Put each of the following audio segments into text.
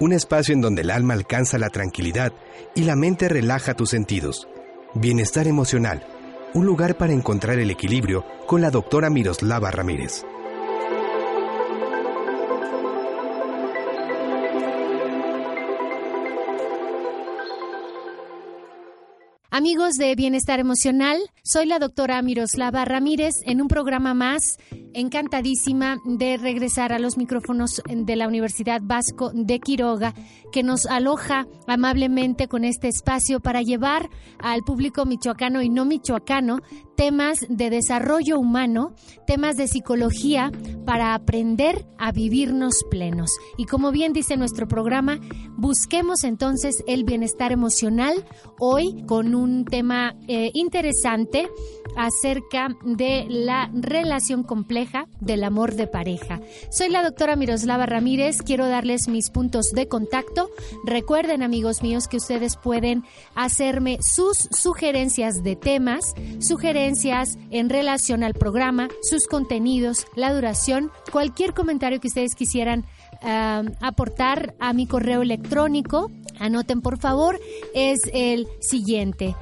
un espacio en donde el alma alcanza la tranquilidad y la mente relaja tus sentidos. Bienestar emocional, un lugar para encontrar el equilibrio con la doctora Miroslava Ramírez. Amigos de Bienestar Emocional, soy la doctora Miroslava Ramírez en un programa más encantadísima de regresar a los micrófonos de la Universidad Vasco de Quiroga, que nos aloja amablemente con este espacio para llevar al público michoacano y no michoacano temas de desarrollo humano, temas de psicología para aprender a vivirnos plenos. Y como bien dice nuestro programa, busquemos entonces el bienestar emocional hoy con un tema eh, interesante acerca de la relación compleja del amor de pareja. Soy la doctora Miroslava Ramírez, quiero darles mis puntos de contacto. Recuerden amigos míos que ustedes pueden hacerme sus sugerencias de temas, sugerencias en relación al programa, sus contenidos, la duración, cualquier comentario que ustedes quisieran aportar a mi correo electrónico. Anoten por favor, es el siguiente,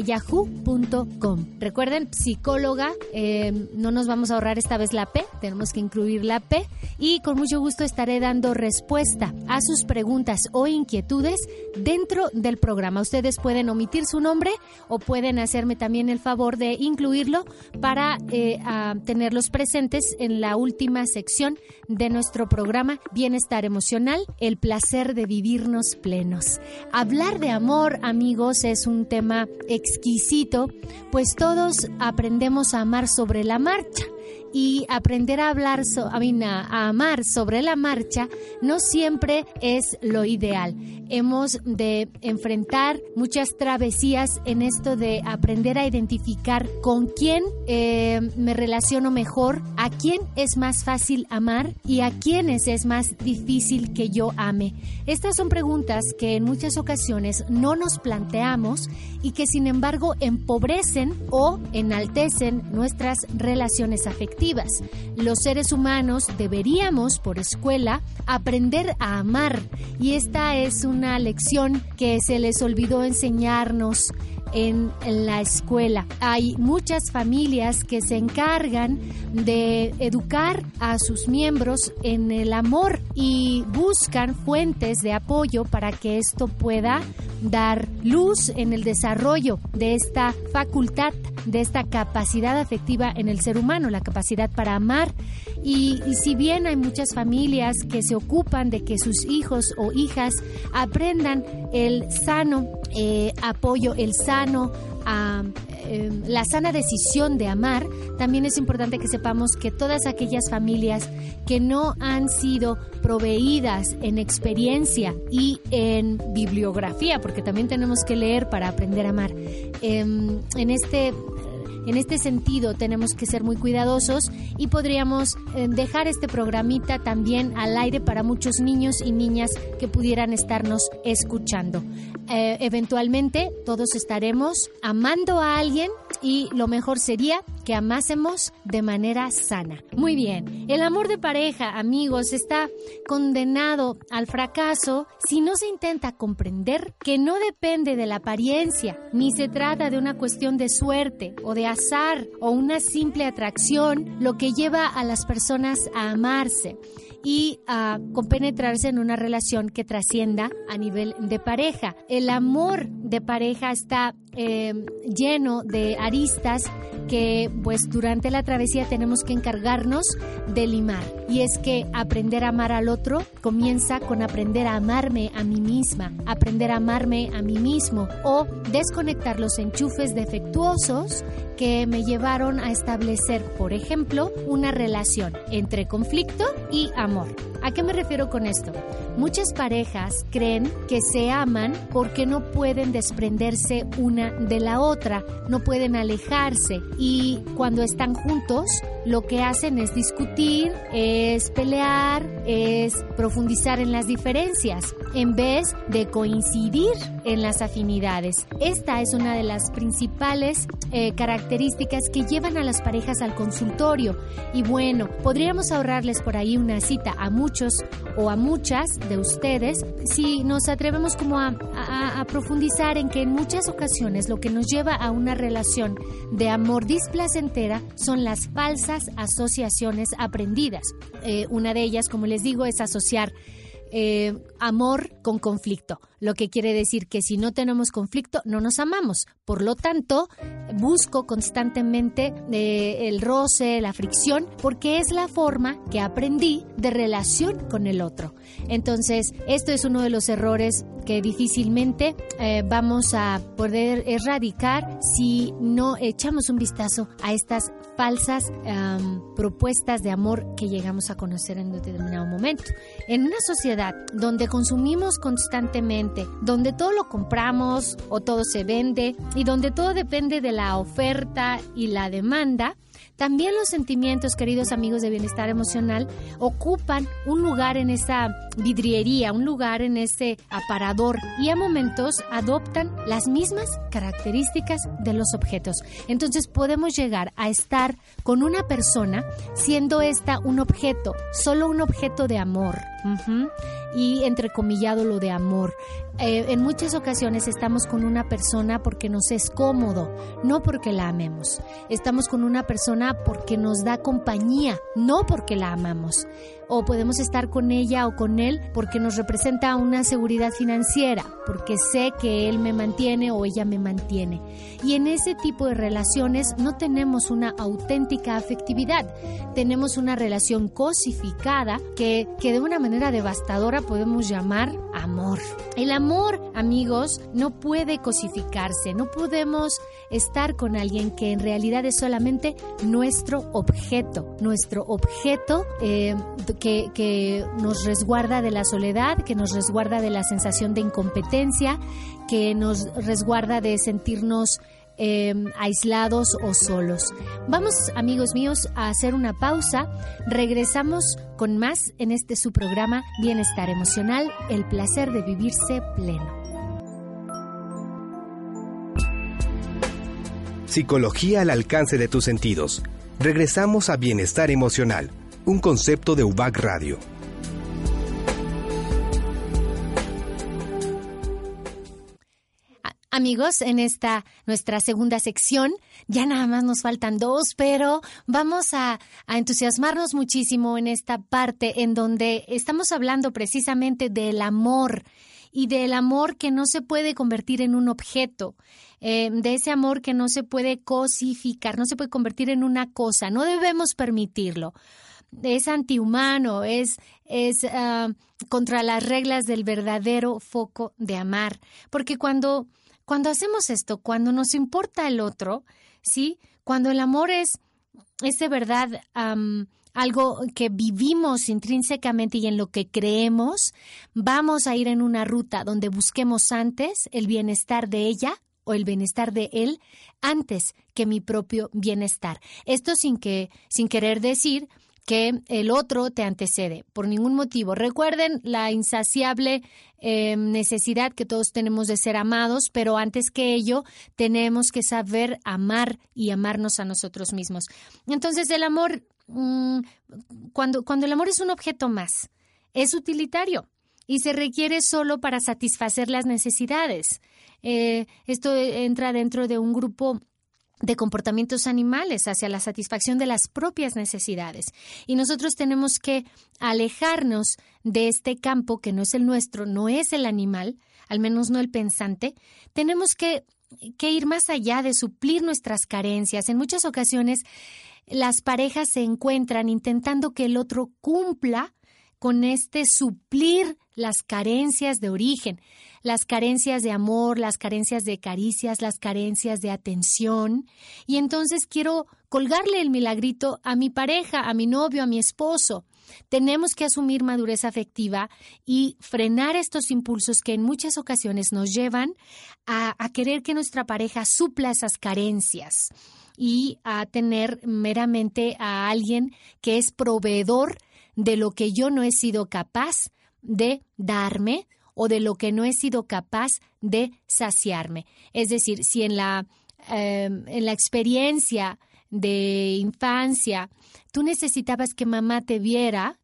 yahoo.com Recuerden, psicóloga, eh, no nos vamos a ahorrar esta vez la P, tenemos que incluir la P y con mucho gusto estaré dando respuesta a sus preguntas o inquietudes dentro del programa. Ustedes pueden omitir su nombre o pueden hacerme también el favor de incluirlo para eh, tenerlos presentes en la última sección de nuestro programa Bienestar Emocional, el placer de vivirnos plenos. Hablar de amor, amigos, es un tema exquisito, pues todos aprendemos a amar sobre la marcha y aprender a hablar, a, amar sobre la marcha no siempre es lo ideal. Hemos de enfrentar muchas travesías en esto de aprender a identificar con quién eh, me relaciono mejor, a quién es más fácil amar y a quiénes es más difícil que yo ame. Estas son preguntas que en muchas ocasiones no nos planteamos y que sin embargo empobrecen o enaltecen nuestras relaciones afectivas. Los seres humanos deberíamos, por escuela, aprender a amar y esta es una lección que se les olvidó enseñarnos en, la escuela. Hay muchas familias que se encargan de educar a sus miembros en el amor y buscan fuentes de apoyo para que esto pueda dar luz en el desarrollo de esta facultad, de esta capacidad afectiva en el ser humano, la capacidad para amar. Y, si bien hay muchas familias que se ocupan de que sus hijos o hijas aprendan el sano eh, apoyo, el sano em, la sana decisión de amar, también es importante que sepamos que todas aquellas familias que no han sido proveídas en experiencia y en bibliografía, porque también tenemos que leer para aprender a amar, em, en este en este sentido tenemos que ser muy cuidadosos y podríamos eh, dejar este programita también al aire para muchos niños y niñas que pudieran estarnos escuchando. Eh, eventualmente todos estaremos amando a alguien y lo mejor sería que amásemos de manera sana. Muy bien, el amor de pareja, amigos, está condenado al fracaso si no se intenta comprender que no depende de la apariencia, ni se trata de una cuestión de suerte o de o una simple atracción lo que lleva a las personas a amarse y a compenetrarse en una relación que trascienda a nivel de pareja. El amor de pareja está eh, lleno de aristas que pues durante la travesía tenemos que encargarnos de limar. Y es que aprender a amar al otro comienza con aprender a amarme a mí misma, aprender a amarme a mí mismo o desconectar los enchufes defectuosos que me llevaron a establecer, por ejemplo, una relación entre conflicto y amor. ¿A qué me refiero con esto? Muchas parejas creen que se aman porque no pueden desprenderse una de la otra, no pueden alejarse y cuando están juntos lo que hacen es discutir, es pelear, es profundizar en las diferencias, en vez de coincidir en las afinidades. Esta es una de las principales eh, características que llevan a las parejas al consultorio. Y bueno, podríamos ahorrarles por ahí una cita a muchos o a muchas de ustedes si nos atrevemos como a, a profundizar en que en muchas ocasiones lo que nos lleva a una relación de amor displacentera son las falsas asociaciones aprendidas. Eh, una de ellas, como les digo, es asociar eh, amor con conflicto, lo que quiere decir que si no tenemos conflicto no nos amamos. Por lo tanto, busco constantemente eh, el roce, la fricción, porque es la forma que aprendí de relación con el otro. Entonces, esto es uno de los errores que difícilmente eh, vamos a poder erradicar si no echamos un vistazo a estas falsas propuestas de amor que llegamos a conocer en determinado momento. En una sociedad donde consumimos constantemente, donde todo lo compramos o todo se vende y donde todo depende de la oferta y la demanda, también los sentimientos, queridos amigos de bienestar emocional, ocupan un lugar en esa vidriería, un lugar en ese aparador y a momentos adoptan las mismas características de los objetos. Entonces podemos llegar a estar con una persona siendo esta un objeto, solo un objeto de amor. Y entrecomillado lo de amor. Eh, en muchas ocasiones estamos con una persona porque nos es cómodo, no porque la amemos. Estamos con una persona porque nos da compañía, no porque la amamos o podemos estar con ella o con él porque nos representa una seguridad financiera, porque sé que él me mantiene o ella me mantiene. Y en ese tipo de relaciones no tenemos una auténtica afectividad, tenemos una relación cosificada que, que de una manera devastadora podemos llamar amor. El amor, amigos, no puede cosificarse, no podemos estar con alguien que en realidad es solamente nuestro objeto, nuestro objeto eh, que, nos resguarda de la soledad, que nos resguarda de la sensación de incompetencia, que nos resguarda de sentirnos em, aislados o solos. Vamos, amigos míos, a hacer una pausa. Regresamos con más en este su programa Bienestar Emocional, el placer de vivirse pleno. Psicología al alcance de tus sentidos. Regresamos a Bienestar Emocional un concepto de UBAC Radio. Amigos, en esta nuestra segunda sección, ya nada más nos faltan dos, pero vamos a, entusiasmarnos muchísimo en esta parte en donde estamos hablando precisamente del amor y del amor que no se puede convertir en un objeto, eh, de ese amor que no se puede cosificar, no se puede convertir en una cosa, no debemos permitirlo es antihumano, es, es ah, contra las reglas del verdadero foco de amar. Porque cuando, cuando hacemos esto, cuando nos importa el otro, ¿sí? Cuando el amor es, es de verdad algo que vivimos intrínsecamente y en lo que creemos, vamos a ir en una ruta donde busquemos antes el bienestar de ella o el bienestar de él antes que mi propio bienestar. Esto sin que sin querer decir que el otro te antecede por ningún motivo. Recuerden la insaciable em, necesidad que todos tenemos de ser amados, pero antes que ello tenemos que saber amar y amarnos a nosotros mismos. Entonces el amor, mm, cuando, cuando el amor es un objeto más, es utilitario y se requiere solo para satisfacer las necesidades. Eh, esto entra dentro de un grupo de comportamientos animales hacia la satisfacción de las propias necesidades. Y nosotros tenemos que alejarnos de este campo que no es el nuestro, no es el animal, al menos no el pensante. Tenemos que, que ir más allá de suplir nuestras carencias. En muchas ocasiones las parejas se encuentran intentando que el otro cumpla con este suplir las carencias de origen, las carencias de amor, las carencias de caricias, las carencias de atención. Y entonces quiero colgarle el milagrito a mi pareja, a mi novio, a mi esposo. Tenemos que asumir madurez afectiva y frenar estos impulsos que en muchas ocasiones nos llevan a, a querer que nuestra pareja supla esas carencias. y a tener meramente a alguien que es proveedor de lo que yo no he sido capaz de darme o de lo que no he sido capaz de saciarme. Es decir, si en la, em, en la experiencia de infancia tú necesitabas que mamá te viera,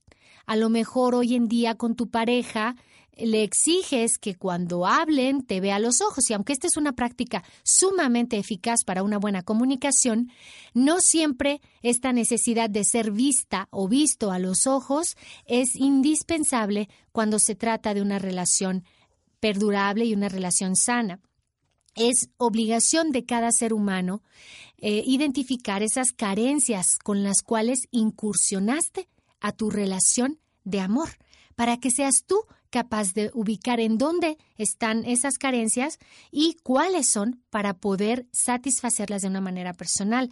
a lo mejor hoy en día con tu pareja le exiges que cuando hablen te vea a los ojos y aunque esta es una práctica sumamente eficaz para una buena comunicación, no siempre esta necesidad de ser vista o visto a los ojos es indispensable cuando se trata de una relación perdurable y una relación sana. Es obligación de cada ser humano eh, identificar esas carencias con las cuales incursionaste a tu relación de amor, para que seas tú capaz de ubicar en dónde están esas carencias y cuáles son para poder satisfacerlas de una manera personal.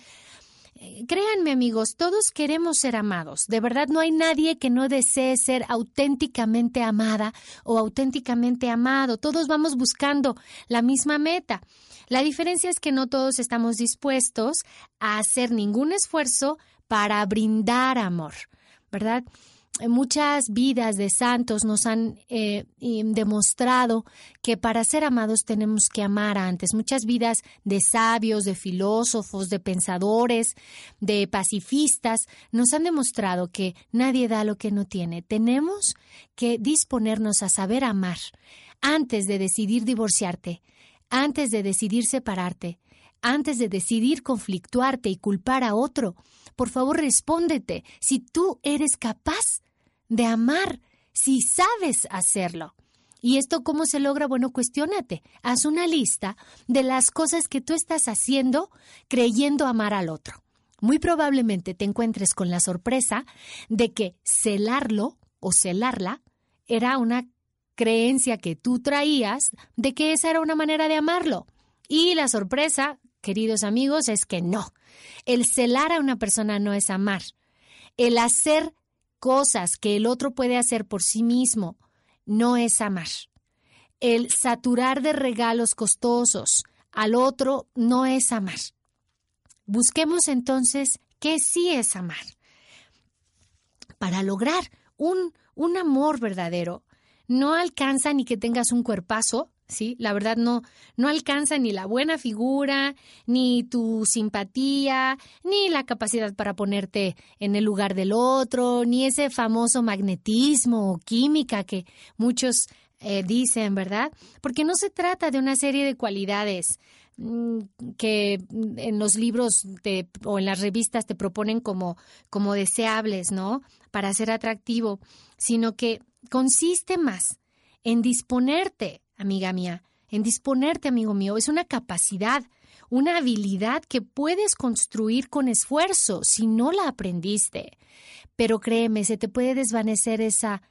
Eh, créanme amigos, todos queremos ser amados. De verdad no hay nadie que no desee ser auténticamente amada o auténticamente amado. Todos vamos buscando la misma meta. La diferencia es que no todos estamos dispuestos a hacer ningún esfuerzo para brindar amor, ¿verdad? Muchas vidas de santos nos han eh, demostrado que para ser amados tenemos que amar antes. Muchas vidas de sabios, de filósofos, de pensadores, de pacifistas nos han demostrado que nadie da lo que no tiene. Tenemos que disponernos a saber amar antes de decidir divorciarte, antes de decidir separarte, antes de decidir conflictuarte y culpar a otro. Por favor, respóndete si tú eres capaz de amar, si sabes hacerlo. ¿Y esto cómo se logra? Bueno, cuestiónate. Haz una lista de las cosas que tú estás haciendo creyendo amar al otro. Muy probablemente te encuentres con la sorpresa de que celarlo o celarla era una creencia que tú traías de que esa era una manera de amarlo. Y la sorpresa, queridos amigos, es que no. El celar a una persona no es amar. El hacer cosas que el otro puede hacer por sí mismo no es amar. El saturar de regalos costosos al otro no es amar. Busquemos entonces qué sí es amar. Para lograr un, un amor verdadero, no alcanza ni que tengas un cuerpazo, ¿sí? La verdad no, no alcanza ni la buena figura, ni tu simpatía, ni la capacidad para ponerte en el lugar del otro, ni ese famoso magnetismo o química que muchos eh, dicen, ¿verdad? Porque no se trata de una serie de cualidades mm, que en los libros o en las revistas te proponen como, como deseables, ¿no? Para ser atractivo, sino que consiste más en disponerte amiga mía, en disponerte, amigo mío. Es una capacidad, una habilidad que puedes construir con esfuerzo si no la aprendiste. Pero créeme, se te puede desvanecer esa,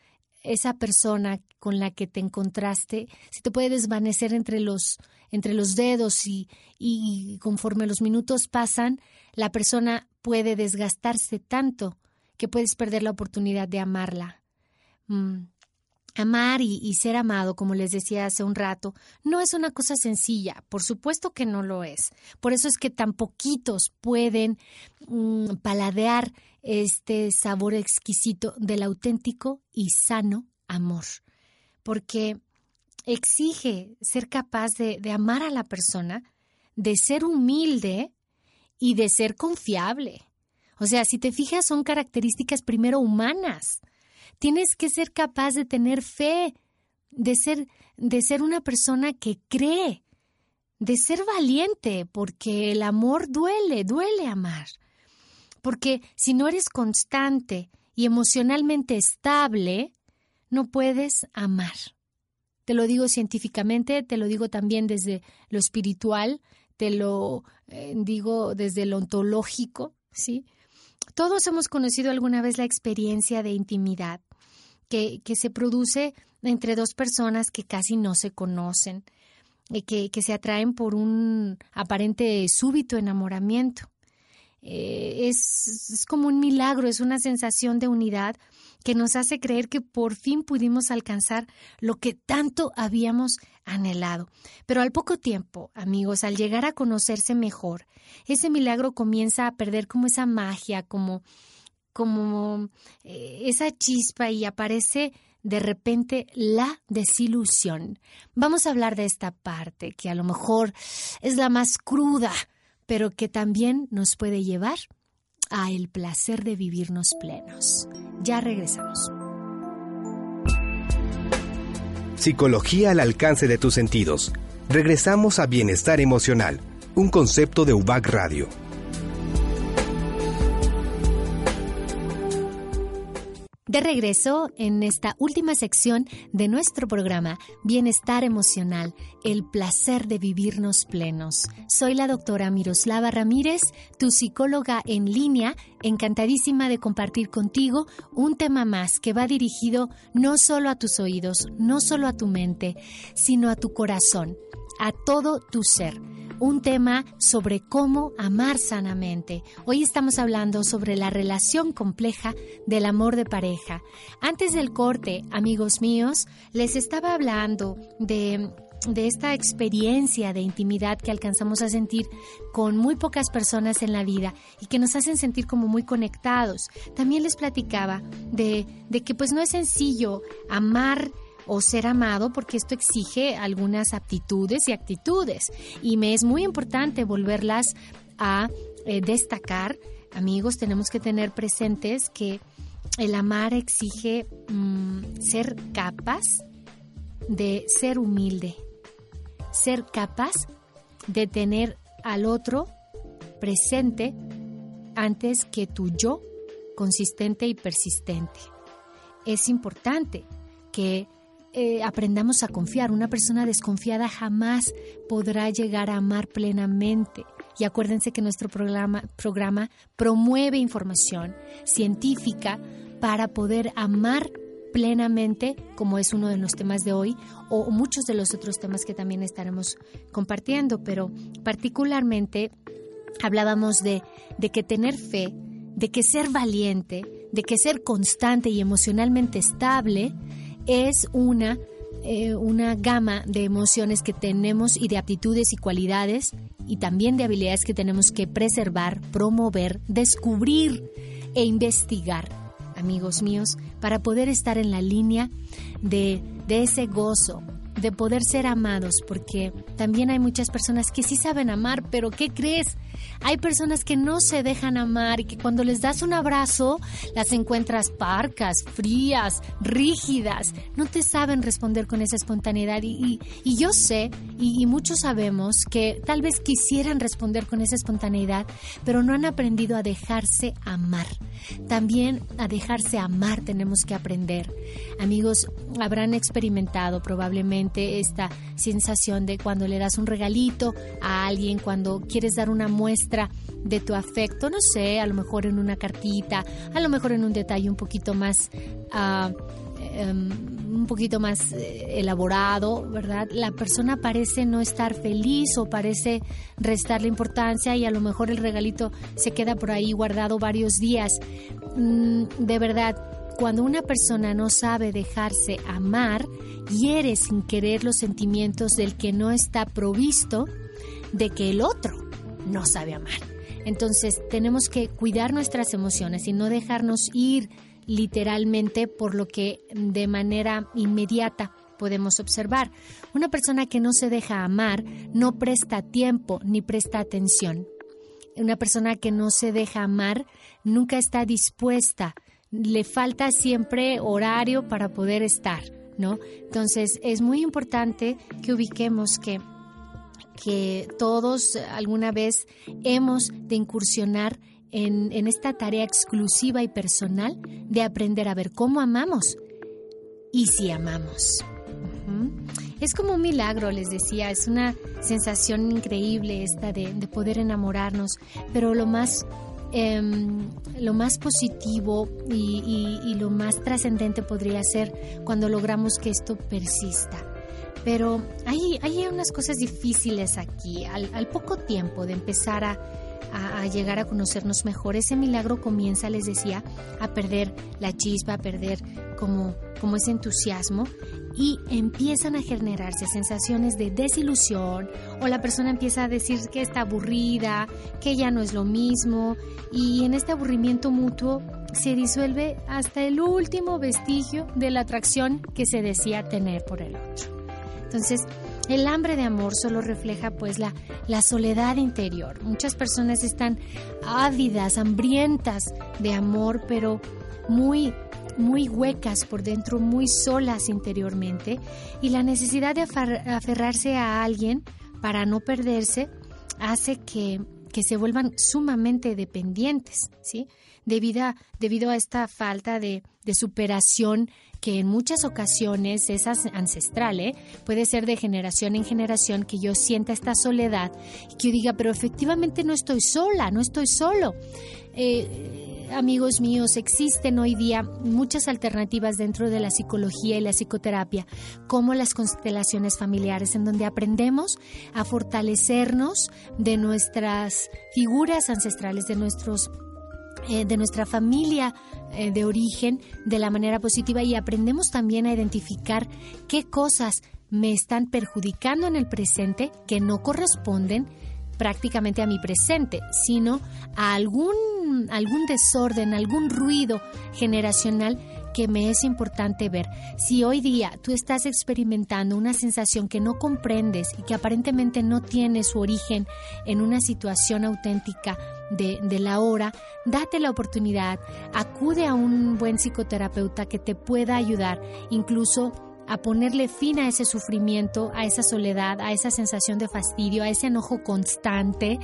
esa persona con la que te encontraste, se te puede desvanecer entre los, entre los dedos y, y conforme los minutos pasan, la persona puede desgastarse tanto que puedes perder la oportunidad de amarla. Mm, Amar y, ser amado, como les decía hace un rato, no es una cosa sencilla, por supuesto que no lo es. Por eso es que tan poquitos pueden mm, paladear este sabor exquisito del auténtico y sano amor, porque exige ser capaz de amar a la persona, de ser humilde y de ser confiable. O sea, si te fijas, son características primero humanas Tienes que ser capaz de tener fe, de ser, de ser una persona que cree, de ser valiente, porque el amor duele, duele amar. Porque si no eres constante y emocionalmente estable, no puedes amar. Te lo digo científicamente, te lo digo también desde lo espiritual, te lo eh, digo desde lo ontológico, ¿sí? Todos hemos conocido alguna vez la experiencia de intimidad, que, se produce entre dos personas que casi no se conocen, y que, que se atraen por un aparente súbito enamoramiento. Eh, es, es, como un milagro, es una sensación de unidad que nos hace creer que por fin pudimos alcanzar lo que tanto habíamos anhelado. Pero al poco tiempo, amigos, al llegar a conocerse mejor, ese milagro comienza a perder como esa magia, como, como eh, esa chispa y aparece de repente la desilusión. Vamos a hablar de esta parte que a lo mejor es la más cruda, pero que también nos puede llevar a el placer de vivirnos plenos. Ya regresamos. Psicología al alcance de tus sentidos. Regresamos a Bienestar Emocional, un concepto de UBAC Radio. De regreso en esta última sección de nuestro programa, Bienestar Emocional, el placer de vivirnos plenos. Soy la doctora Miroslava Ramírez, tu psicóloga en línea, encantadísima de compartir contigo un tema más que va dirigido no solo a tus oídos, no solo a tu mente, sino a tu corazón, a todo tu ser un tema sobre cómo amar sanamente. Hoy estamos hablando sobre la relación compleja del amor de pareja. Antes del corte, amigos míos, les estaba hablando de de esta experiencia de intimidad que alcanzamos a sentir con muy pocas personas en la vida y que nos hacen sentir como muy conectados. También les platicaba de, de que pues no es sencillo amar o ser amado porque esto exige algunas aptitudes y actitudes y me es muy importante volverlas a eh, destacar. Amigos, tenemos que tener presentes que el amar exige mm, ser capaz de ser humilde, ser capaz de tener al otro presente antes que tu yo consistente y persistente. Es importante que eh, aprendamos a confiar. Una persona desconfiada jamás podrá llegar a amar plenamente. Y acuérdense que nuestro programa, programa promueve información científica para poder amar plenamente, como es uno de los temas de hoy, o muchos de los otros temas que también estaremos compartiendo, pero particularmente hablábamos de, de que tener fe, de que ser valiente, de que ser constante y emocionalmente estable es una, eh, una gama de emociones que tenemos y de aptitudes y cualidades y también de habilidades que tenemos que preservar, promover, descubrir e investigar, amigos míos, para poder estar en la línea de, de ese gozo, de poder ser amados, porque también hay muchas personas que sí saben amar, pero ¿qué crees? Hay personas que no se dejan amar y que cuando les das un abrazo las encuentras parcas, frías, rígidas, no te saben responder con esa espontaneidad y, yo sé y, y muchos sabemos que tal vez quisieran responder con esa espontaneidad, pero no han aprendido a dejarse amar. También a dejarse amar tenemos que aprender. Amigos, habrán experimentado probablemente esta sensación de cuando le das un regalito a alguien, cuando quieres dar una muestra de tu afecto, no sé, a lo mejor en una cartita, a lo mejor en un detalle un poquito más... Uh, un poquito más eh, elaborado, ¿verdad? La persona parece no estar feliz o parece restarle importancia y a lo mejor el regalito se queda por ahí guardado varios días. Mm, de verdad, cuando una persona no sabe dejarse amar, hiere sin querer los sentimientos del que no está provisto de que el otro no sabe amar. Entonces tenemos que cuidar nuestras emociones y no dejarnos ir literalmente por lo que de manera inmediata podemos observar. Una persona que no se deja amar no presta tiempo ni presta atención. Una persona que no se deja amar nunca está dispuesta, le falta siempre horario para poder estar, ¿no? Entonces es muy importante que ubiquemos que que todos alguna vez hemos de incursionar en, esta tarea exclusiva y personal de aprender a ver cómo amamos y si amamos. Es como un milagro, les decía, es una sensación increíble esta de, poder enamorarnos, pero lo más, em, lo más positivo y, lo más trascendente podría ser cuando logramos que esto persista. Pero hay, hay unas cosas difíciles aquí. al poco tiempo de empezar a, a, llegar a conocernos mejor. Ese milagro comienza, les decía, a perder la chispa, a perder como, como ese entusiasmo y empiezan a generarse sensaciones de desilusión o la persona empieza a decir que está aburrida, que ya no es lo mismo y en este aburrimiento mutuo se disuelve hasta el último vestigio de la atracción que se decía tener por el otro. Entonces, el hambre de amor solo refleja pues la, la soledad interior. Muchas personas están ávidas, hambrientas de amor, pero muy muy huecas por dentro, muy solas interiormente y la necesidad de aferrarse a alguien para no perderse hace que, que se vuelvan sumamente dependientes, ¿sí? Debido a, debido a esta falta de, de superación que en muchas ocasiones es ancestral, ¿eh? puede ser de generación en generación que yo sienta esta soledad y que yo diga, pero efectivamente no estoy sola, no estoy solo. Eh, amigos míos, existen hoy día muchas alternativas dentro de la psicología y la psicoterapia, como las constelaciones familiares, en donde aprendemos a fortalecernos de nuestras figuras ancestrales, de nuestros eh, de nuestra familia eh, de origen de la manera positiva y aprendemos también a identificar qué cosas me están perjudicando en el presente que no corresponden prácticamente a mi presente, sino a algún, algún desorden, algún ruido generacional que me es importante ver. Si hoy día tú estás experimentando una sensación que no comprendes y que aparentemente no tiene su origen en una situación auténtica de, de, la hora, date la oportunidad, acude a un buen psicoterapeuta que te pueda ayudar, incluso a ponerle fin a ese sufrimiento, a esa soledad, a esa sensación de fastidio, a ese enojo constante,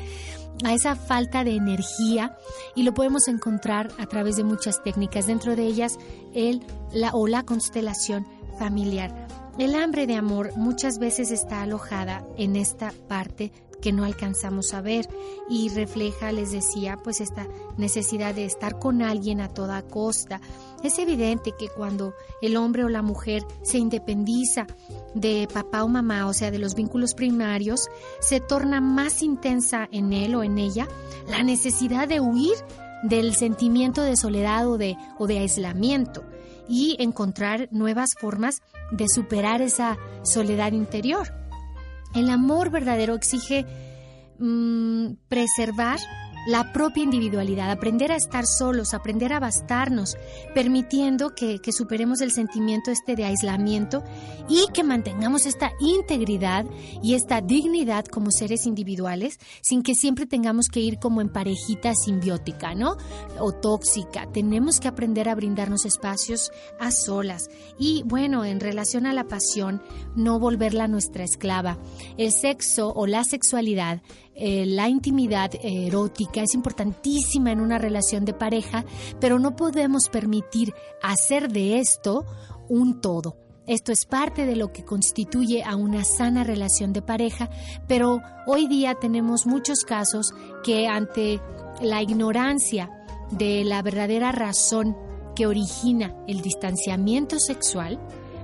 a esa falta de energía y lo podemos encontrar a través de muchas técnicas, dentro de ellas el la o la constelación familiar. El hambre de amor muchas veces está alojada en esta parte que no alcanzamos a ver y refleja, les decía, pues esta necesidad de estar con alguien a toda costa. Es evidente que cuando el hombre o la mujer se independiza de papá o mamá, o sea, de los vínculos primarios, se torna más intensa en él o en ella la necesidad de huir del sentimiento de soledad o de, o de aislamiento y encontrar nuevas formas de superar esa soledad interior. El amor verdadero exige mm, preservar la propia individualidad, aprender a estar solos, aprender a bastarnos, permitiendo que, superemos el sentimiento este de aislamiento y que mantengamos esta integridad y esta dignidad como seres individuales, sin que siempre tengamos que ir como en parejita simbiótica, ¿no? O tóxica. Tenemos que aprender a brindarnos espacios a solas. Y bueno, en relación a la pasión, no volverla nuestra esclava. El sexo o la sexualidad eh, la intimidad erótica es importantísima en una relación de pareja, pero no podemos permitir hacer de esto un todo. Esto es parte de lo que constituye a una sana relación de pareja, pero hoy día tenemos muchos casos que ante la ignorancia de la verdadera razón que origina el distanciamiento sexual,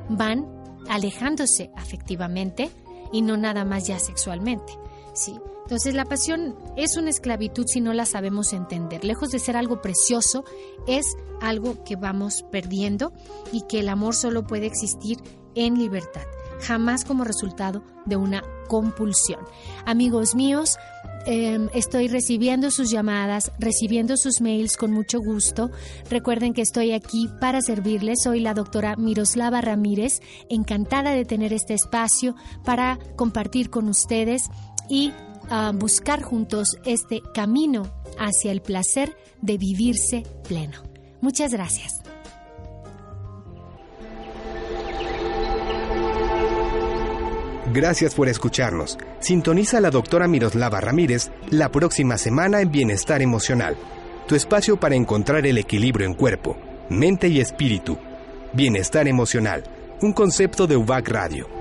van alejándose afectivamente y no nada más ya sexualmente. ¿sí? Entonces la pasión es una esclavitud si no la sabemos entender. Lejos de ser algo precioso, es algo que vamos perdiendo y que el amor solo puede existir en libertad, jamás como resultado de una compulsión. Amigos míos, em, estoy recibiendo sus llamadas, recibiendo sus mails con mucho gusto. Recuerden que estoy aquí para servirles. Soy la doctora Miroslava Ramírez, encantada de tener este espacio para compartir con ustedes y a buscar juntos este camino hacia el placer de vivirse pleno. Muchas gracias. Gracias por escucharnos. Sintoniza a la doctora Miroslava Ramírez la próxima semana en Bienestar Emocional, tu espacio para encontrar el equilibrio en cuerpo, mente y espíritu. Bienestar Emocional, un concepto de UBAC Radio